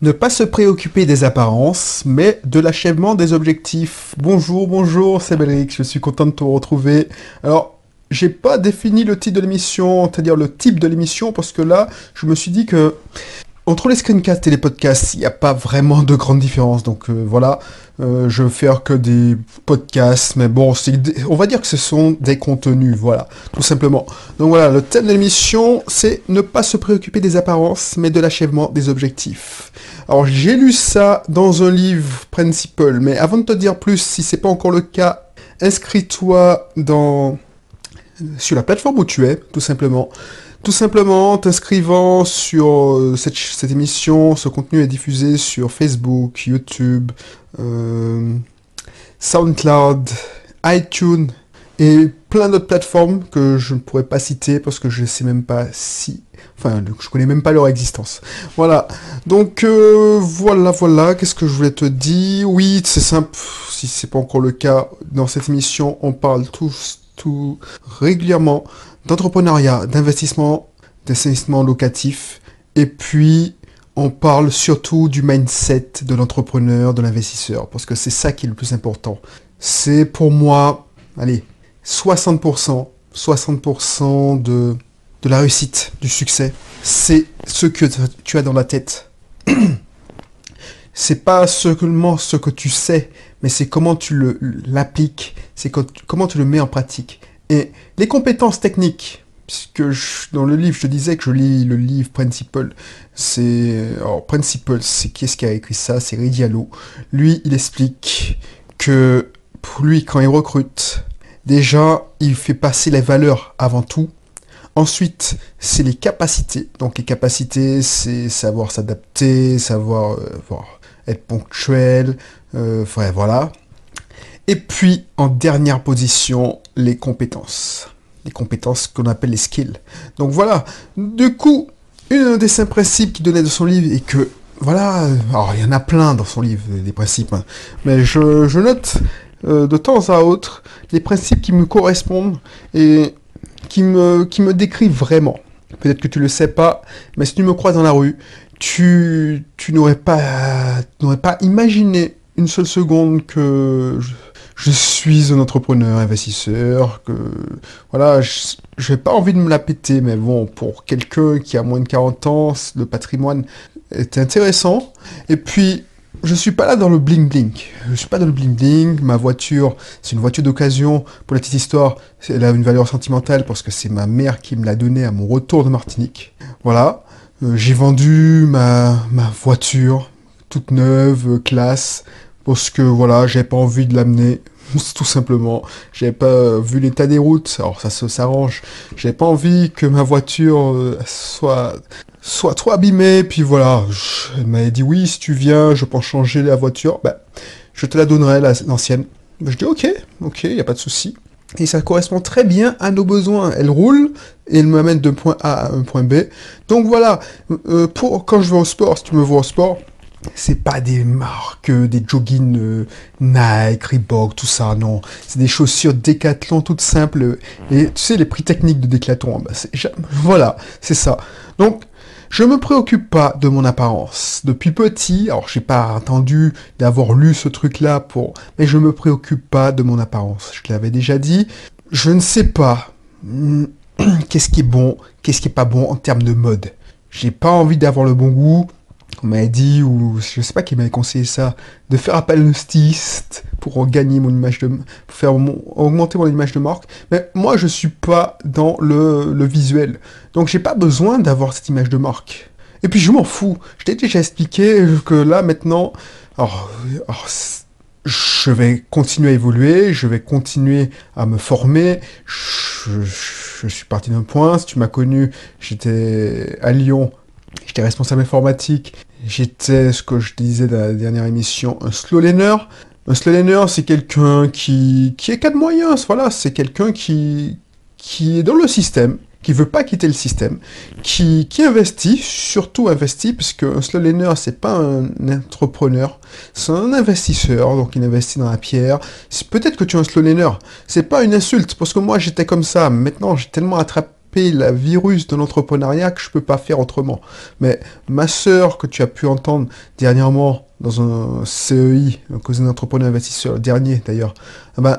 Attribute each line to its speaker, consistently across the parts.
Speaker 1: Ne pas se préoccuper des apparences, mais de l'achèvement des objectifs. Bonjour, bonjour, c'est Belric, je suis content de te retrouver. Alors, j'ai pas défini le titre de l'émission, c'est-à-dire le type de l'émission, parce que là, je me suis dit que entre les screencasts et les podcasts, il n'y a pas vraiment de grande différence. Donc euh, voilà, euh, je vais faire que des podcasts, mais bon, on va dire que ce sont des contenus, voilà, tout simplement. Donc voilà, le thème de l'émission, c'est ne pas se préoccuper des apparences, mais de l'achèvement des objectifs. Alors j'ai lu ça dans un livre Principle, mais avant de te dire plus, si c'est pas encore le cas, inscris-toi dans sur la plateforme où tu es, tout simplement. Tout simplement t'inscrivant sur euh, cette, émission, ce contenu est diffusé sur Facebook, YouTube, euh, SoundCloud, iTunes et plein d'autres plateformes que je ne pourrais pas citer parce que je ne sais même pas si... Enfin, je connais même pas leur existence. Voilà. Donc, euh, voilà, voilà. Qu'est-ce que je voulais te dire? Oui, c'est simple. Si c'est pas encore le cas, dans cette émission, on parle tous, tout régulièrement d'entrepreneuriat, d'investissement, d'investissement locatif. Et puis, on parle surtout du mindset de l'entrepreneur, de l'investisseur, parce que c'est ça qui est le plus important. C'est pour moi, allez, 60%, 60% de, la réussite, du succès, c'est ce que tu as dans la tête. c'est pas seulement ce que tu sais, mais c'est comment tu l'appliques, c'est comment tu le mets en pratique. Et les compétences techniques, puisque dans le livre, je te disais que je lis le livre Principle. C'est alors Principle, c'est qui est-ce qui a écrit ça? C'est Ray Diallo. Lui, il explique que pour lui, quand il recrute, déjà, il fait passer les valeurs avant tout. Ensuite, c'est les capacités. Donc les capacités, c'est savoir s'adapter, savoir euh, être ponctuel, euh, voilà. Et puis, en dernière position, les compétences. Les compétences qu'on appelle les skills. Donc voilà. Du coup, un des cinq principes qu'il donnait de son livre et que, voilà, alors il y en a plein dans son livre, des principes, hein. mais je, note euh, de temps à autre les principes qui me correspondent et qui me, qui me décrivent vraiment. Peut-être que tu le sais pas, mais si tu me croises dans la rue, tu, tu n'aurais pas, n'aurais pas imaginé une seule seconde que je suis un entrepreneur, investisseur, que voilà, je n'ai pas envie de me la péter, mais bon, pour quelqu'un qui a moins de 40 ans, le patrimoine est intéressant. Et puis, je suis pas là dans le bling bling. Je suis pas dans le bling bling. Ma voiture, c'est une voiture d'occasion. Pour la petite histoire, elle a une valeur sentimentale parce que c'est ma mère qui me l'a donnée à mon retour de Martinique. Voilà. Euh, j'ai vendu ma voiture toute neuve, classe, parce que voilà, j'ai pas envie de l'amener, tout simplement. J'avais pas vu l'état des routes, alors ça s'arrange. J'avais pas envie que ma voiture euh, soit soit trop abîmée, puis voilà. elle m'avait dit oui, si tu viens, je peux changer la voiture. Ben, je te la donnerai, l'ancienne. Je dis ok, ok, y a pas de souci. Et ça correspond très bien à nos besoins. Elle roule et elle m'amène de point A à un point B. Donc voilà, euh, pour quand je vais au sport, si tu me vois au sport, c'est pas des marques, euh, des joggings euh, Nike, Reebok, tout ça, non. C'est des chaussures Decathlon toutes simples. Et tu sais, les prix techniques de Decathlon, bah, voilà, c'est ça. Donc, je me préoccupe pas de mon apparence. Depuis petit, alors j'ai pas entendu d'avoir lu ce truc-là pour, mais je me préoccupe pas de mon apparence. Je l'avais déjà dit. Je ne sais pas hmm, qu'est-ce qui est bon, qu'est-ce qui est pas bon en termes de mode. J'ai pas envie d'avoir le bon goût on m'a dit, ou je sais pas qui m'avait conseillé ça, de faire appel à un styliste pour gagner mon image de, pour faire augmenter mon image de marque. Mais moi, je suis pas dans le, le visuel. Donc, j'ai pas besoin d'avoir cette image de marque. Et puis, je m'en fous. Je t'ai déjà expliqué que là, maintenant, alors, je vais continuer à évoluer, je vais continuer à me former. Je suis parti d'un point. Si tu m'as connu, j'étais à Lyon J'étais responsable informatique. J'étais, ce que je disais dans la dernière émission, un slow learner. Un slow learner, c'est quelqu'un qui, qui est cas de moyens. Voilà, c'est quelqu'un qui, qui est dans le système, qui veut pas quitter le système, qui, qui investit, surtout investit, puisque un slow learner, c'est pas un entrepreneur, c'est un investisseur, donc il investit dans la pierre. Peut-être que tu es un slow learner, c'est pas une insulte, parce que moi j'étais comme ça, maintenant j'ai tellement attrapé la virus de l'entrepreneuriat que je peux pas faire autrement. Mais ma sœur, que tu as pu entendre dernièrement dans un CEI, un cousin d'entrepreneur investisseur, dernier d'ailleurs, ah ben,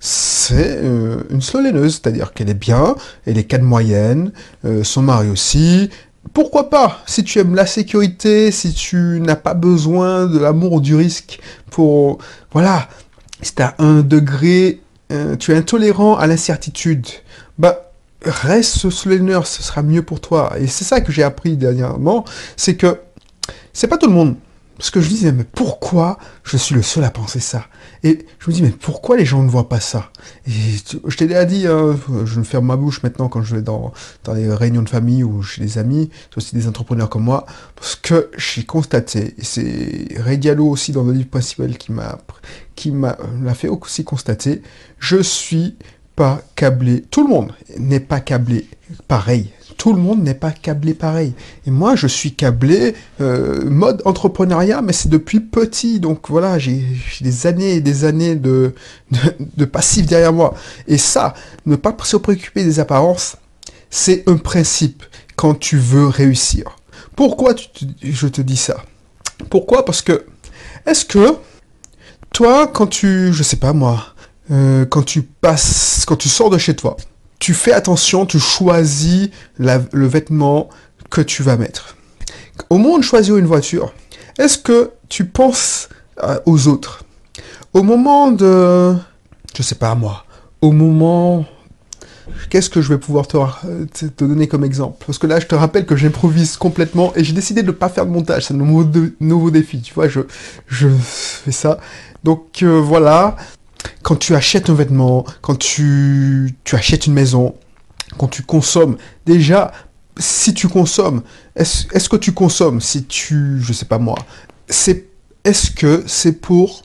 Speaker 1: c'est euh, une sloléneuse, c'est-à-dire qu'elle est bien, elle est de moyenne, euh, son mari aussi. Pourquoi pas? Si tu aimes la sécurité, si tu n'as pas besoin de l'amour ou du risque pour... Voilà, si tu as un degré, euh, tu es intolérant à l'incertitude, bah reste sloléneur, ce sera mieux pour toi. Et c'est ça que j'ai appris dernièrement, c'est que c'est pas tout le monde. Parce que je disais, mais pourquoi je suis le seul à penser ça? Et je me dis, mais pourquoi les gens ne voient pas ça? Et je t'ai déjà dit, hein, je me ferme ma bouche maintenant quand je vais dans, dans les réunions de famille ou chez des amis, aussi des entrepreneurs comme moi, parce que j'ai constaté, et c'est Ray Diallo aussi dans le livre principal qui m'a qui m'a l'a fait aussi constater, je suis pas câblé. Tout le monde n'est pas câblé pareil tout le monde n'est pas câblé pareil. Et moi, je suis câblé euh, mode entrepreneuriat, mais c'est depuis petit. Donc voilà, j'ai des années et des années de, de, passif derrière moi. Et ça, ne pas se préoccuper des apparences, c'est un principe quand tu veux réussir. Pourquoi je te dis ça? Pourquoi? Parce que, est-ce que toi, quand tu, je sais pas moi, euh, quand tu passes, quand tu sors de chez toi, tu fais attention, tu choisis le vêtement que tu vas mettre. Au moment de choisir une voiture, est-ce que tu penses euh, aux autres? Au moment de... Je sais pas moi. Au moment... Qu'est-ce que je vais pouvoir te, donner comme exemple? Parce que là, je te rappelle que j'improvise complètement et j'ai décidé de ne pas faire de montage. C'est un nouveau, défi. Tu vois, je, je fais ça. Donc euh, voilà, quand tu achètes un vêtement, quand tu, tu achètes une maison, quand tu consommes, déjà, si tu consommes, est-ce est que tu consommes Si tu, je sais pas moi, c'est est-ce que c'est pour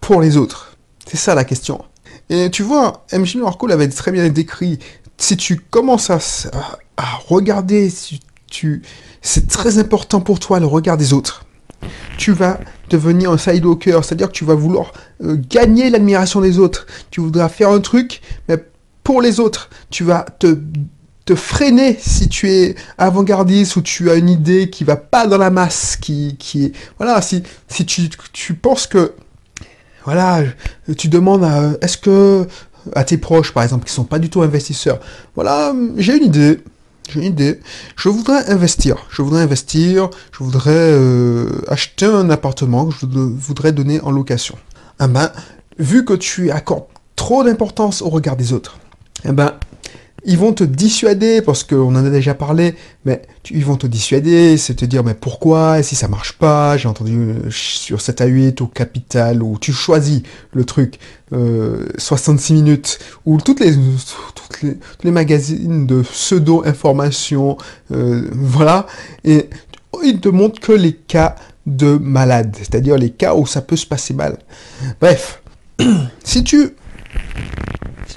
Speaker 1: pour les autres? C'est ça la question. Et tu vois, MJ Norco l'avait très bien décrit. Si tu commences à, à, regarder, si tu, c'est très important pour toi le regard des autres. Tu vas devenir un sidewalker, c'est-à-dire que tu vas vouloir euh, gagner l'admiration des autres. Tu voudras faire un truc, mais pour les autres. Tu vas te, freiner si tu es avant-gardiste ou tu as une idée qui va pas dans la masse, qui, qui. Voilà, si, si tu, tu penses que... Voilà, tu demandes à... Est-ce que... À tes proches, par exemple, qui sont pas du tout investisseurs. Voilà, j'ai une idée j'ai une idée. Je voudrais investir. Je voudrais investir. Je voudrais euh, acheter un appartement que je voudrais donner en location. Eh ben, vu que tu accordes trop d'importance au regard des autres, eh ben, ils vont te dissuader, parce qu'on en a déjà parlé, mais ils vont te dissuader, c'est te dire, mais pourquoi, et si ça marche pas, j'ai entendu euh, sur 7 à 8 au capital, où tu choisis le truc, 66 euh, minutes, ou toutes les, toutes les, magazines de pseudo-information, euh, voilà, et ils te montrent que les cas de malades, c'est-à-dire les cas où ça peut se passer mal. Bref, si tu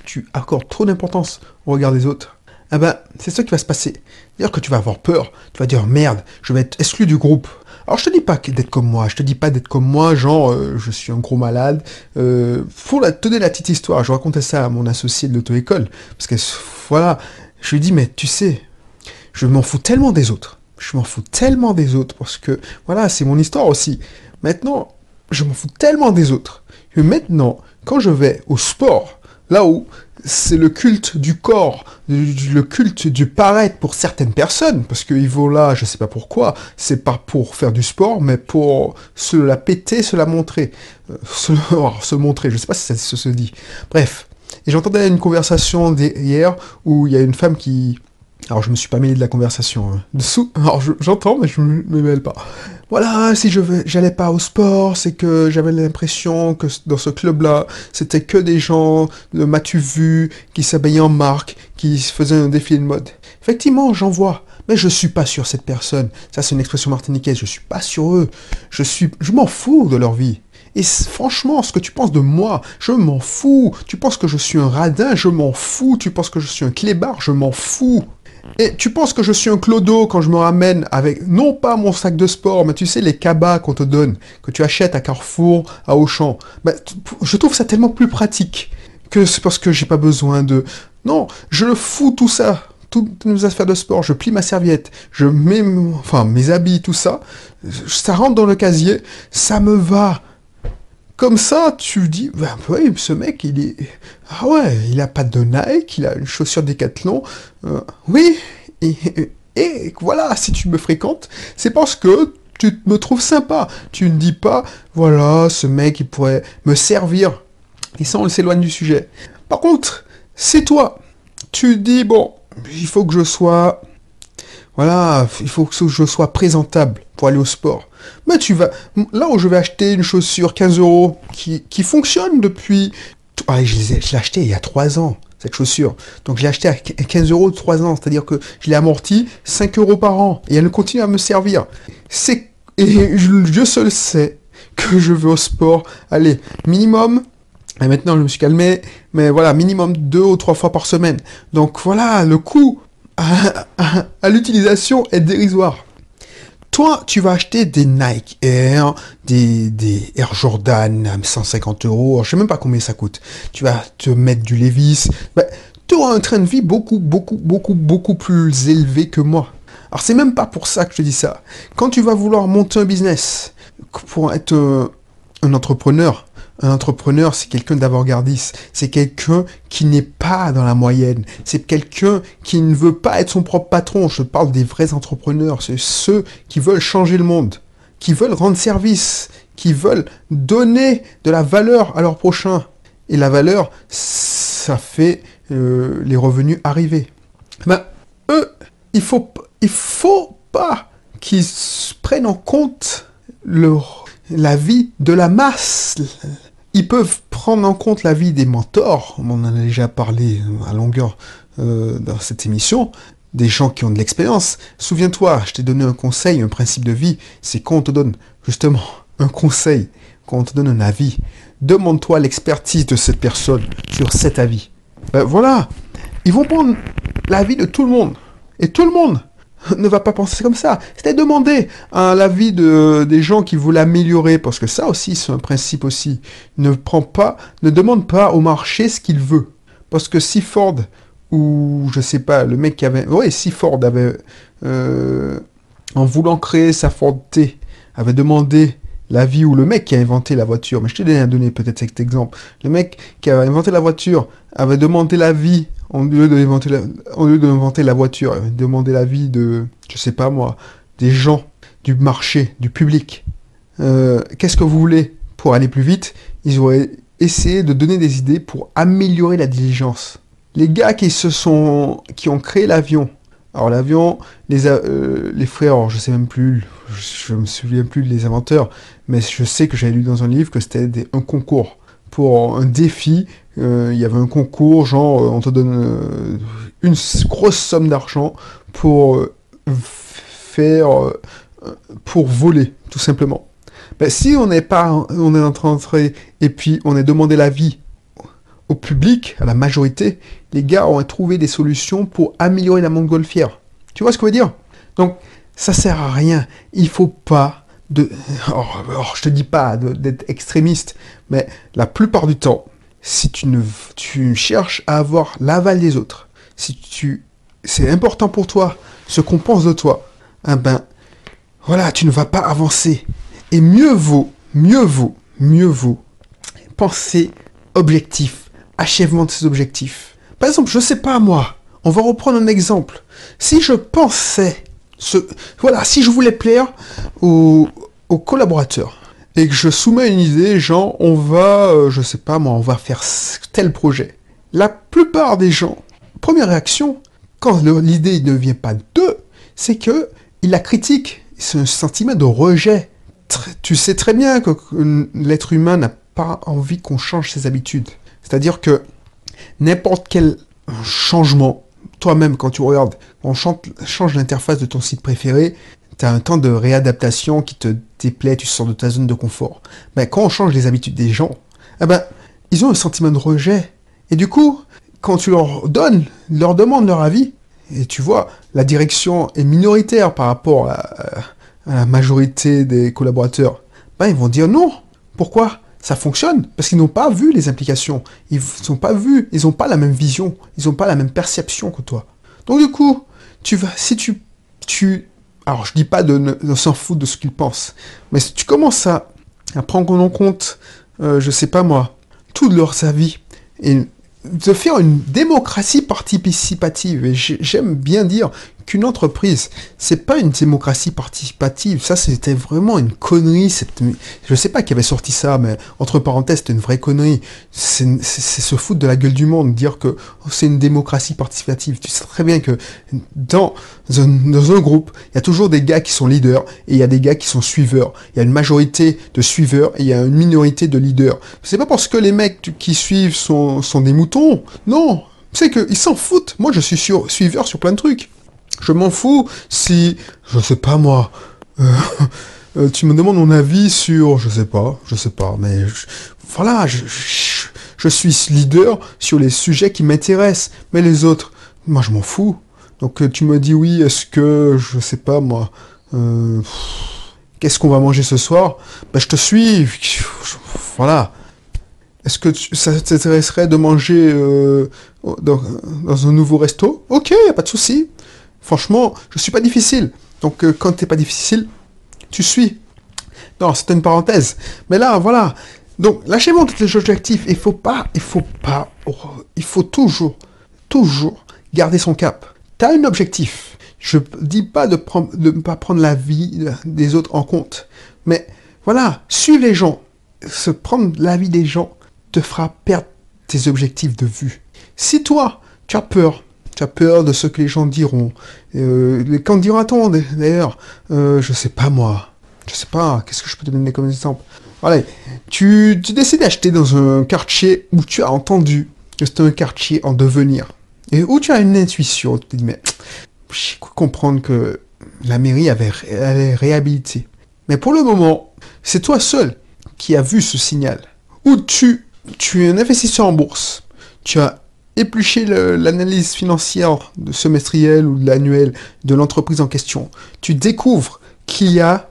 Speaker 1: tu accordes trop d'importance au regard des autres, ah ben, c'est ça qui va se passer. Dire que tu vas avoir peur, tu vas dire merde, je vais être exclu du groupe. Alors je te dis pas d'être comme moi, je te dis pas d'être comme moi, genre euh, je suis un gros malade. Euh, faut la, donner la petite histoire, je racontais ça à mon associé de l'auto-école, parce que voilà, je lui dis mais tu sais, je m'en fous tellement des autres, je m'en fous tellement des autres, parce que voilà, c'est mon histoire aussi. Maintenant, je m'en fous tellement des autres, que maintenant, quand je vais au sport, Là où c'est le culte du corps, le culte du paraître pour certaines personnes, parce qu'ils vont là, je sais pas pourquoi, c'est pas pour faire du sport, mais pour se la péter, se la montrer, euh, se, se, montrer, je sais pas si ça se dit. Bref. Et j'entendais une conversation hier où il y a une femme qui alors je me suis pas mêlé de la conversation hein. dessous. Alors j'entends, mais je me, mêle pas. Voilà, si je j'allais pas au sport, c'est que j'avais l'impression que dans ce club-là, c'était que des gens de m'as-tu vu, qui s'habillaient en marque, qui faisaient un défilé de mode. Effectivement, j'en vois, mais je suis pas sur cette personne. Ça, c'est une expression martiniquaise. Je suis pas sur eux. Je suis, je m'en fous de leur vie. Et franchement, ce que tu penses de moi, je m'en fous. Tu penses que je suis un radin, je m'en fous. Tu penses que je suis un clébard, je m'en fous. Et tu penses que je suis un clodo quand je me ramène avec, non pas mon sac de sport, mais tu sais, les cabas qu'on te donne, que tu achètes à Carrefour, à Auchan. Ben, je trouve ça tellement plus pratique que c'est parce que j'ai pas besoin de... Non, je le fous tout ça, toutes nos affaires de sport, je plie ma serviette, je mets enfin, mes habits, tout ça, ça rentre dans le casier, ça me va. Comme ça, tu dis, bah, oui, ce mec, il est... Ah ouais, il a pas de Nike, il a une chaussure Décathlon. Euh, oui, et, et, voilà, si tu me fréquentes, c'est parce que tu me trouves sympa. Tu ne dis pas, voilà, ce mec, il pourrait me servir. Et ça, on s'éloigne du sujet. Par contre, c'est toi. Tu dis, bon, il faut que je sois... Voilà, il faut que je sois présentable pour aller au sport. Mais tu vas... Là où je vais acheter une chaussure 15 euros qui, fonctionne depuis... Ah, je l'ai acheté il y a 3 ans, cette chaussure. Donc je l'ai acheté à 15 euros de 3 ans, c'est-à-dire que je l'ai amorti 5 euros par an. Et elle continue à me servir. C'est... Et je, seul sais que je vais au sport. Allez, minimum et maintenant, je me suis calmé, mais voilà, minimum deux ou trois fois par semaine. Donc voilà, le coût à, l'utilisation est dérisoire. Toi, tu vas acheter des Nike Air, des, des Air Jordan à 150 euros, je sais même pas combien ça coûte. Tu vas te mettre du Levis. Ben, tu auras un train de vie beaucoup, beaucoup, beaucoup, beaucoup plus élevé que moi. Alors c'est même pas pour ça que je te dis ça. Quand tu vas vouloir monter un business pour être euh, un entrepreneur, un entrepreneur, c'est quelqu'un d'avant-gardiste. C'est quelqu'un qui n'est pas dans la moyenne. C'est quelqu'un qui ne veut pas être son propre patron. Je parle des vrais entrepreneurs. C'est ceux qui veulent changer le monde, qui veulent rendre service, qui veulent donner de la valeur à leur prochain. Et la valeur, ça fait euh, les revenus arriver. Ben, eux, il faut, faut pas qu'ils prennent en compte leur la vie de la masse, ils peuvent prendre en compte la vie des mentors, on en a déjà parlé à longueur euh, dans cette émission, des gens qui ont de l'expérience. Souviens-toi, je t'ai donné un conseil, un principe de vie, c'est quand on te donne justement un conseil, quand on te donne un avis, demande-toi l'expertise de cette personne sur cet avis. Ben voilà, ils vont prendre l'avis de tout le monde. Et tout le monde ne va pas penser comme ça. C'était demander à l'avis de, des gens qui veulent améliorer, parce que ça aussi, c'est un principe aussi. Ne prend pas, ne demande pas au marché ce qu'il veut. Parce que si Ford, ou je sais pas, le mec qui avait, oui, si Ford avait, euh, en voulant créer sa Ford T, avait demandé l'avis ou le mec qui a inventé la voiture, mais je t'ai déjà donné peut-être cet exemple, le mec qui a inventé la voiture avait demandé l'avis au lieu d'inventer la, lieu la voiture, demander l'avis de, je sais pas moi, des gens, du marché, du public. Euh, qu'est-ce que vous voulez pour aller plus vite? Ils auraient essayé de donner des idées pour améliorer la diligence. Les gars qui se sont, qui ont créé l'avion. Alors l'avion, les, euh, les frères, je sais même plus, je, me souviens plus des inventeurs, mais je sais que j'avais lu dans un livre que c'était un concours pour un défi euh, il y avait un concours, genre euh, on te donne euh, une grosse somme d'argent pour faire, pour voler, tout simplement. Ben, si on n'est pas, on est en train d'entrer et puis on est demandé l'avis au public, à la majorité, les gars ont trouvé des solutions pour améliorer la montgolfière. Tu vois ce que je veux dire? Donc, ça sert à rien. Il faut pas de... Oh, oh, je te dis pas d'être extrémiste, mais la plupart du temps, si tu ne cherches à avoir l'aval des autres, si tu c'est important pour toi ce qu'on pense de toi, eh ben voilà, tu ne vas pas avancer. Et mieux vaut, mieux vaut, mieux vaut penser objectif, achèvement de ces objectifs. Par exemple, je sais pas moi, on va reprendre un exemple. Si je pensais ce voilà, si je voulais plaire aux, aux collaborateurs, et que je soumets une idée, genre on va, euh, je sais pas moi, on va faire tel projet. La plupart des gens, première réaction, quand l'idée ne vient pas d'eux, c'est que ils la critiquent. C'est un sentiment de rejet. tu sais très bien que l'être humain n'a pas envie qu'on change ses habitudes. C'est-à-dire que n'importe quel changement, toi-même quand tu regardes, on change l'interface de ton site préféré, tu as un temps de réadaptation qui te déplaît, tu sors de ta zone de confort. Ben, quand on change les habitudes des gens, eh ben, ils ont un sentiment de rejet. Et du coup, quand tu leur donnes, leur demandes leur avis, et tu vois, la direction est minoritaire par rapport à, la majorité des collaborateurs, ben, ils vont dire non. Pourquoi? Ça fonctionne parce qu'ils n'ont pas vu les implications. Ils n'ont pas vu, ils n'ont pas la même vision, ils n'ont pas la même perception que toi. Donc du coup, tu vas, si tu, tu, alors je dis pas de, ne s'en foutre de ce qu'ils pensent, mais si tu commences à, prendre en compte, euh, je sais pas moi, tous leurs avis et de faire une démocratie participative. Et j'aime bien dire qu'une entreprise, c'est pas une démocratie participative. Ça, c'était vraiment une connerie. Je sais pas qui avait sorti ça, mais entre parenthèses, c'était une vraie connerie. C'est se foutre de la gueule du monde, dire que c'est une démocratie participative. Tu sais très bien que dans un, dans un groupe, il y a toujours des gars qui sont leaders et il y a des gars qui sont suiveurs. Il y a une majorité de suiveurs et il y a une minorité de leaders. C'est pas parce que les mecs qui suivent sont, sont des moutons. Non, c'est qu'ils s'en foutent. Moi, je suis sur, suiveur sur plein de trucs. Je m'en fous si, je sais pas moi, euh, euh, tu me demandes mon avis sur, je sais pas, je sais pas, mais voilà, je, suis leader sur les sujets qui m'intéressent, mais les autres, moi je m'en fous. Donc euh, tu me dis oui, est-ce que, je sais pas moi, qu'est-ce qu'on va manger ce soir? Ben je te suis, voilà. Est-ce que ça t'intéresserait de manger dans, un nouveau resto? Ok, pas de souci. Franchement, je suis pas difficile. Donc quand euh, quand t'es pas difficile, tu suis. Non, c'était une parenthèse. Mais là, voilà. Donc lâchez-moi tous les objectifs. Il faut pas, il faut pas, il faut toujours, toujours garder son cap. Tu as un objectif. Je dis pas de ne pas prendre la vie des autres en compte. Mais voilà, suivre les gens, se prendre la vie des gens te fera perdre tes objectifs de vue. Si toi, tu as peur tu as peur de ce que les gens diront. Euh, quand diront-on d'ailleurs euh, Je sais pas moi. Je sais pas. Qu'est-ce que je peux te donner comme exemple? Allez, tu, décides d'acheter dans un quartier où tu as entendu que c'était un quartier en devenir. Et où tu as une intuition. Tu te dis, mais j'ai comprendre que la mairie avait, allait réhabiliter. Mais pour le moment, c'est toi seul qui as vu ce signal. Où tu, tu es un investisseur en bourse. Tu as éplucher l'analyse financière de semestriel ou de l'annuel de l'entreprise en question, tu découvres qu'il y a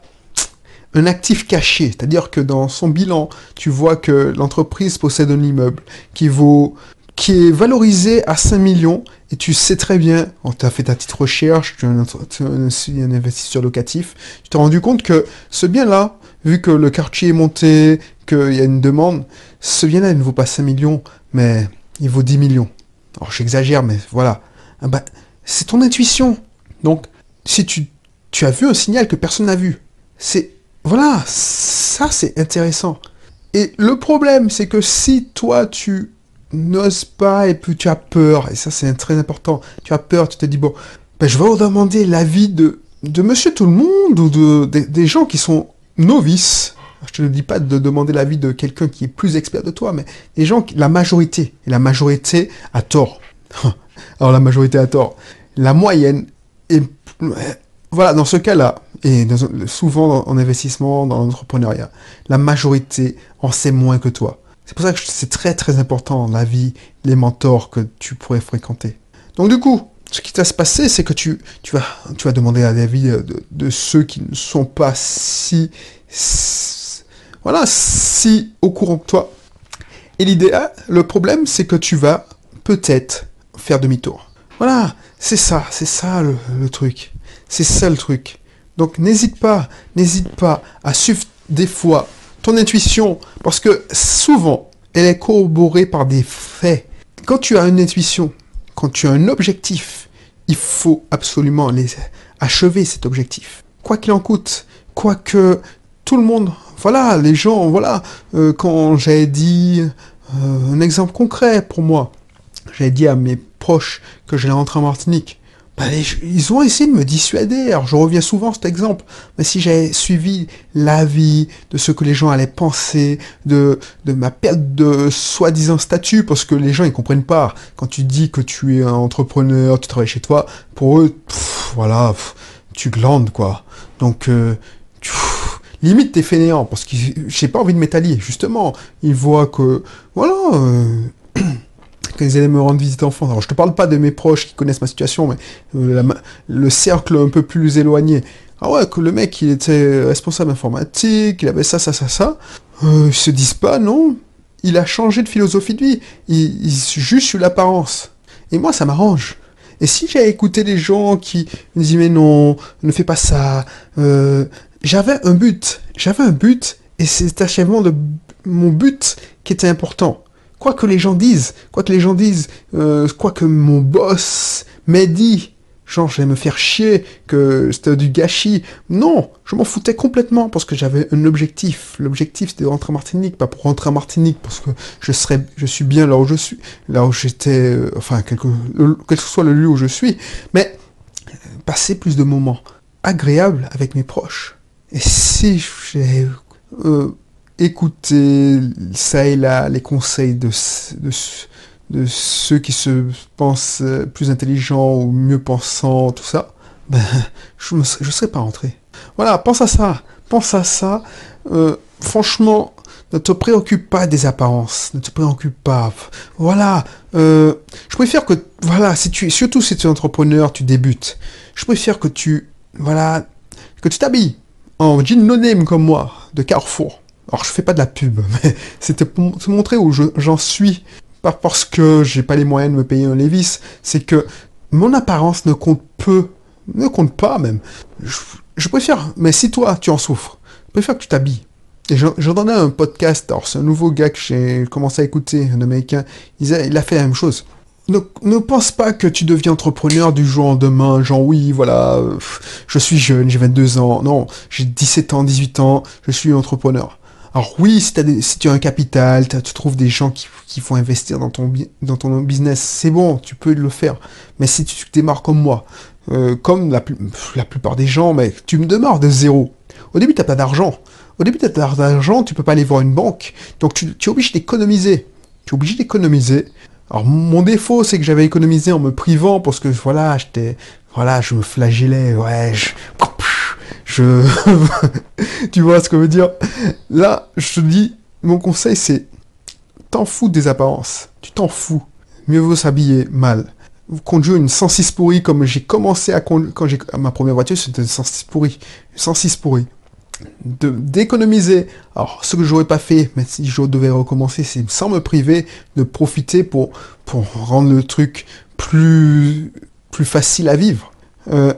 Speaker 1: un actif caché, c'est-à-dire que dans son bilan, tu vois que l'entreprise possède un immeuble qui vaut qui est valorisé à 5 millions et tu sais très bien, tu as fait ta petite recherche, tu es un, un investisseur locatif, tu t'es rendu compte que ce bien-là, vu que le quartier est monté, qu'il y a une demande, ce bien-là ne vaut pas 5 millions, mais il vaut 10 millions. Alors j'exagère, mais voilà. Ah bah, c'est ton intuition. Donc, si tu, as vu un signal que personne n'a vu, c'est... Voilà, ça c'est intéressant. Et le problème, c'est que si toi tu n'oses pas et puis tu as peur, et ça c'est très important, tu as peur, tu te dis, bon, ben, je vais vous demander l'avis de, de monsieur tout le monde ou de, des gens qui sont novices je te dis pas de demander l'avis de quelqu'un qui est plus expert de toi, mais les gens, la majorité, et la majorité a tort. Alors la majorité a tort. La moyenne est, voilà, dans ce cas-là, et souvent en investissement, dans l'entrepreneuriat, la majorité en sait moins que toi. C'est pour ça que c'est très très important la vie, les mentors que tu pourrais fréquenter. Donc du coup, ce qui va se passer, c'est que tu, tu, vas, tu vas demander l'avis de ceux qui ne sont pas si voilà, si au courant que toi. Et l'idéal, le problème, c'est que tu vas peut-être faire demi-tour. Voilà, c'est ça, c'est ça le, truc. C'est ça le truc. Donc n'hésite pas, n'hésite pas à suivre des fois ton intuition, parce que souvent, elle est corroborée par des faits. Quand tu as une intuition, quand tu as un objectif, il faut absolument les achever cet objectif. Quoi qu'il en coûte, quoi que tout le monde voilà, les gens, voilà, euh, quand j'ai dit euh, un exemple concret pour moi, j'ai dit à mes proches que j'allais rentrer en Martinique. Ben, ils ont essayé de me dissuader. Alors je reviens souvent à cet exemple. Mais si j'avais suivi l'avis de ce que les gens allaient penser, de, ma perte de soi-disant statut, parce que les gens ils comprennent pas. Quand tu dis que tu es un entrepreneur, tu travailles chez toi, pour eux, voilà, tu glandes quoi. Donc euh, limite t'es fainéant, parce que j'ai pas envie de m'étaler, justement. Ils voient que, voilà, euh, quand ils allaient me rendre visite enfant. Alors je te parle pas de mes proches qui connaissent ma situation, mais euh, le cercle un peu plus éloigné. ah ouais, que le mec, il était responsable informatique, il avait ça, ça, ça, ça. Euh, ils se disent pas, non, il a changé de philosophie de vie. Il, il juste sur l'apparence. Et moi, ça m'arrange. Et si j'avais écouté des gens qui me disaient, mais non, ne fais pas ça, euh, j'avais un but. J'avais un but, et c'est cet achèvement de mon but qui était important. Quoi que les gens disent, quoi que les gens disent, euh, quoi que mon boss m'ait dit, genre j'allais me faire chier, que c'était du gâchis. Non, je m'en foutais complètement parce que j'avais un objectif. L'objectif c'était de rentrer en Martinique, pas pour rentrer en Martinique parce que je serais, je suis bien là où je suis, là où j'étais, euh, enfin quel que, quel que soit le lieu où je suis, mais euh, passer plus de moments agréables avec mes proches. Et si j'ai euh, écouté ça et là les conseils de, ceux qui se pensent euh, plus intelligents ou mieux pensants, tout ça, ben, je ne serais pas rentré. Voilà, pense à ça, pense à ça. Euh, franchement, ne te préoccupe pas des apparences, ne te préoccupe pas. Voilà, je préfère que, voilà, surtout si tu es entrepreneur, tu débutes, je préfère que tu, voilà, que tu t'habilles en jean no comme moi, de Carrefour. Alors je fais pas de la pub, mais c'était pour te montrer où j'en suis pas parce que j'ai pas les moyens de me payer un Levis, c'est que mon apparence ne compte peu, ne compte pas même. Je, préfère, mais si toi tu en souffres, je préfère que tu t'habilles. Et j'entendais un podcast, alors c'est un nouveau gars que j'ai commencé à écouter, un américain, il a fait la même chose. Ne, pense pas que tu deviens entrepreneur du jour au lendemain, genre oui, voilà, je suis jeune, j'ai 22 ans, non, j'ai 17 ans, 18 ans, je suis entrepreneur. Alors oui, si, si tu as un capital, tu trouves des gens qui, qui font investir dans ton, business, c'est bon, tu peux le faire. Mais si tu démarres comme moi, euh, comme la, plupart des gens, mais tu me démarres de zéro. Au début, tu n'as pas d'argent. Au début, tu n'as pas d'argent, tu peux pas aller voir une banque. Donc tu es obligé d'économiser. Tu es obligé d'économiser. Alors mon défaut, c'est que j'avais économisé en me privant parce que voilà, j'étais, voilà, je me flagellais, ouais, je, tu vois ce que je veux dire? Là, je te dis, mon conseil, c'est t'en fous des apparences. Tu t'en fous. Mieux vaut s'habiller mal. Conduire une 106 pourri comme j'ai commencé à conduire quand j'ai ma première voiture, c'était une 106 pourri. 106 pourri. D'économiser. Alors, ce que j'aurais pas fait, mais si je devais recommencer, c'est sans me priver de profiter pour pour rendre le truc plus plus facile à vivre. Euh,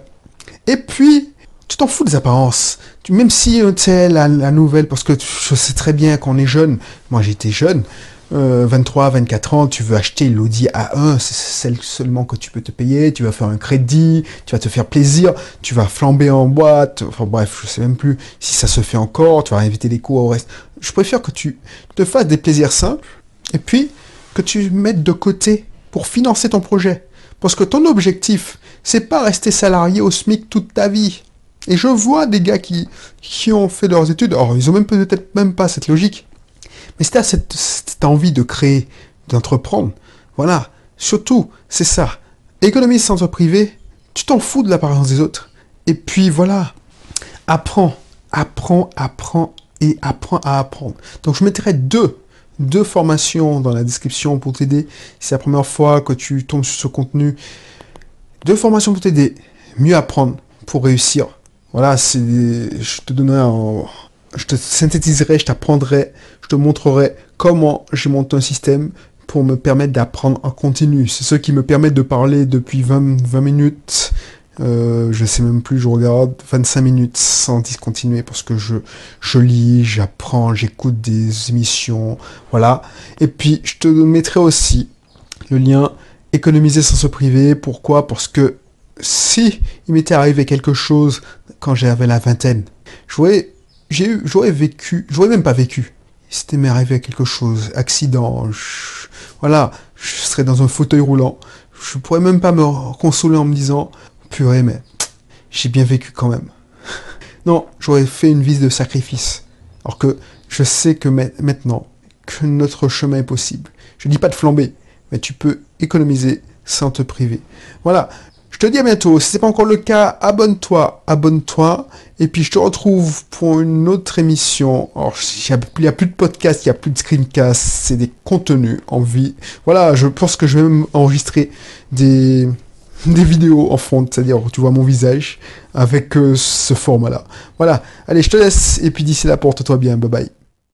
Speaker 1: et puis, tu t'en fous des apparences. Tu, même si tu sais la, nouvelle, parce que je sais très bien qu'on est jeune, moi j'étais jeune, 23, euh, 24 ans, tu veux acheter l'Audi A1, c'est celle seulement que tu peux te payer, tu vas faire un crédit, tu vas te faire plaisir, tu vas flamber en boîte, enfin bref, je sais même plus si ça se fait encore, tu vas inviter des cours au reste. Je préfère que tu te fasses des plaisirs simples, et puis que tu mettes de côté pour financer ton projet. Parce que ton objectif, c'est pas rester salarié au SMIC toute ta vie. Et je vois des gars qui, qui ont fait leurs études, alors ils ont même peut-être même pas cette logique, mais c'était cette, cette envie de créer, d'entreprendre. Voilà, surtout, c'est ça. Économie sans privé, tu t'en fous de l'apparence des autres. Et puis voilà, apprends, apprends, apprends et apprends à apprendre. Donc je mettrai deux, deux formations dans la description pour t'aider. C'est la première fois que tu tombes sur ce contenu. Deux formations pour t'aider. Mieux apprendre pour réussir voilà, c'est, je te donnerai un, je te synthétiserai, je t'apprendrai, je te montrerai comment j'ai monté un système pour me permettre d'apprendre en continu. C'est ce qui me permet de parler depuis 20, 20 minutes, euh, je sais même plus, je regarde 25 minutes sans discontinuer parce que je, je lis, j'apprends, j'écoute des émissions, voilà. Et puis, je te mettrai aussi le lien économiser sans se priver. Pourquoi? Parce que si il m'était arrivé quelque chose quand j'avais la vingtaine, j'aurais, j'aurais vécu, j'aurais même pas vécu. C'était m'est arrivé quelque chose, accident, voilà, je serais dans un fauteuil roulant. Je pourrais même pas me consoler en me disant, purée, mais j'ai bien vécu quand même. non, j'aurais fait une vie de sacrifice. Alors que je sais que maintenant, que notre chemin est possible. Je dis pas de flamber, mais tu peux économiser sans te priver. Voilà, je te dis à bientôt. Si ce n'est pas encore le cas, abonne-toi, abonne-toi. Et puis je te retrouve pour une autre émission. Alors, il n'y a plus de podcast, il n'y a plus de screencast, c'est des contenus en vie. Voilà, je pense que je vais même enregistrer des, vidéos en fond, c'est-à-dire tu vois mon visage avec euh, ce format-là. Voilà, allez, je te laisse, et puis d'ici là, porte-toi bien, bye bye.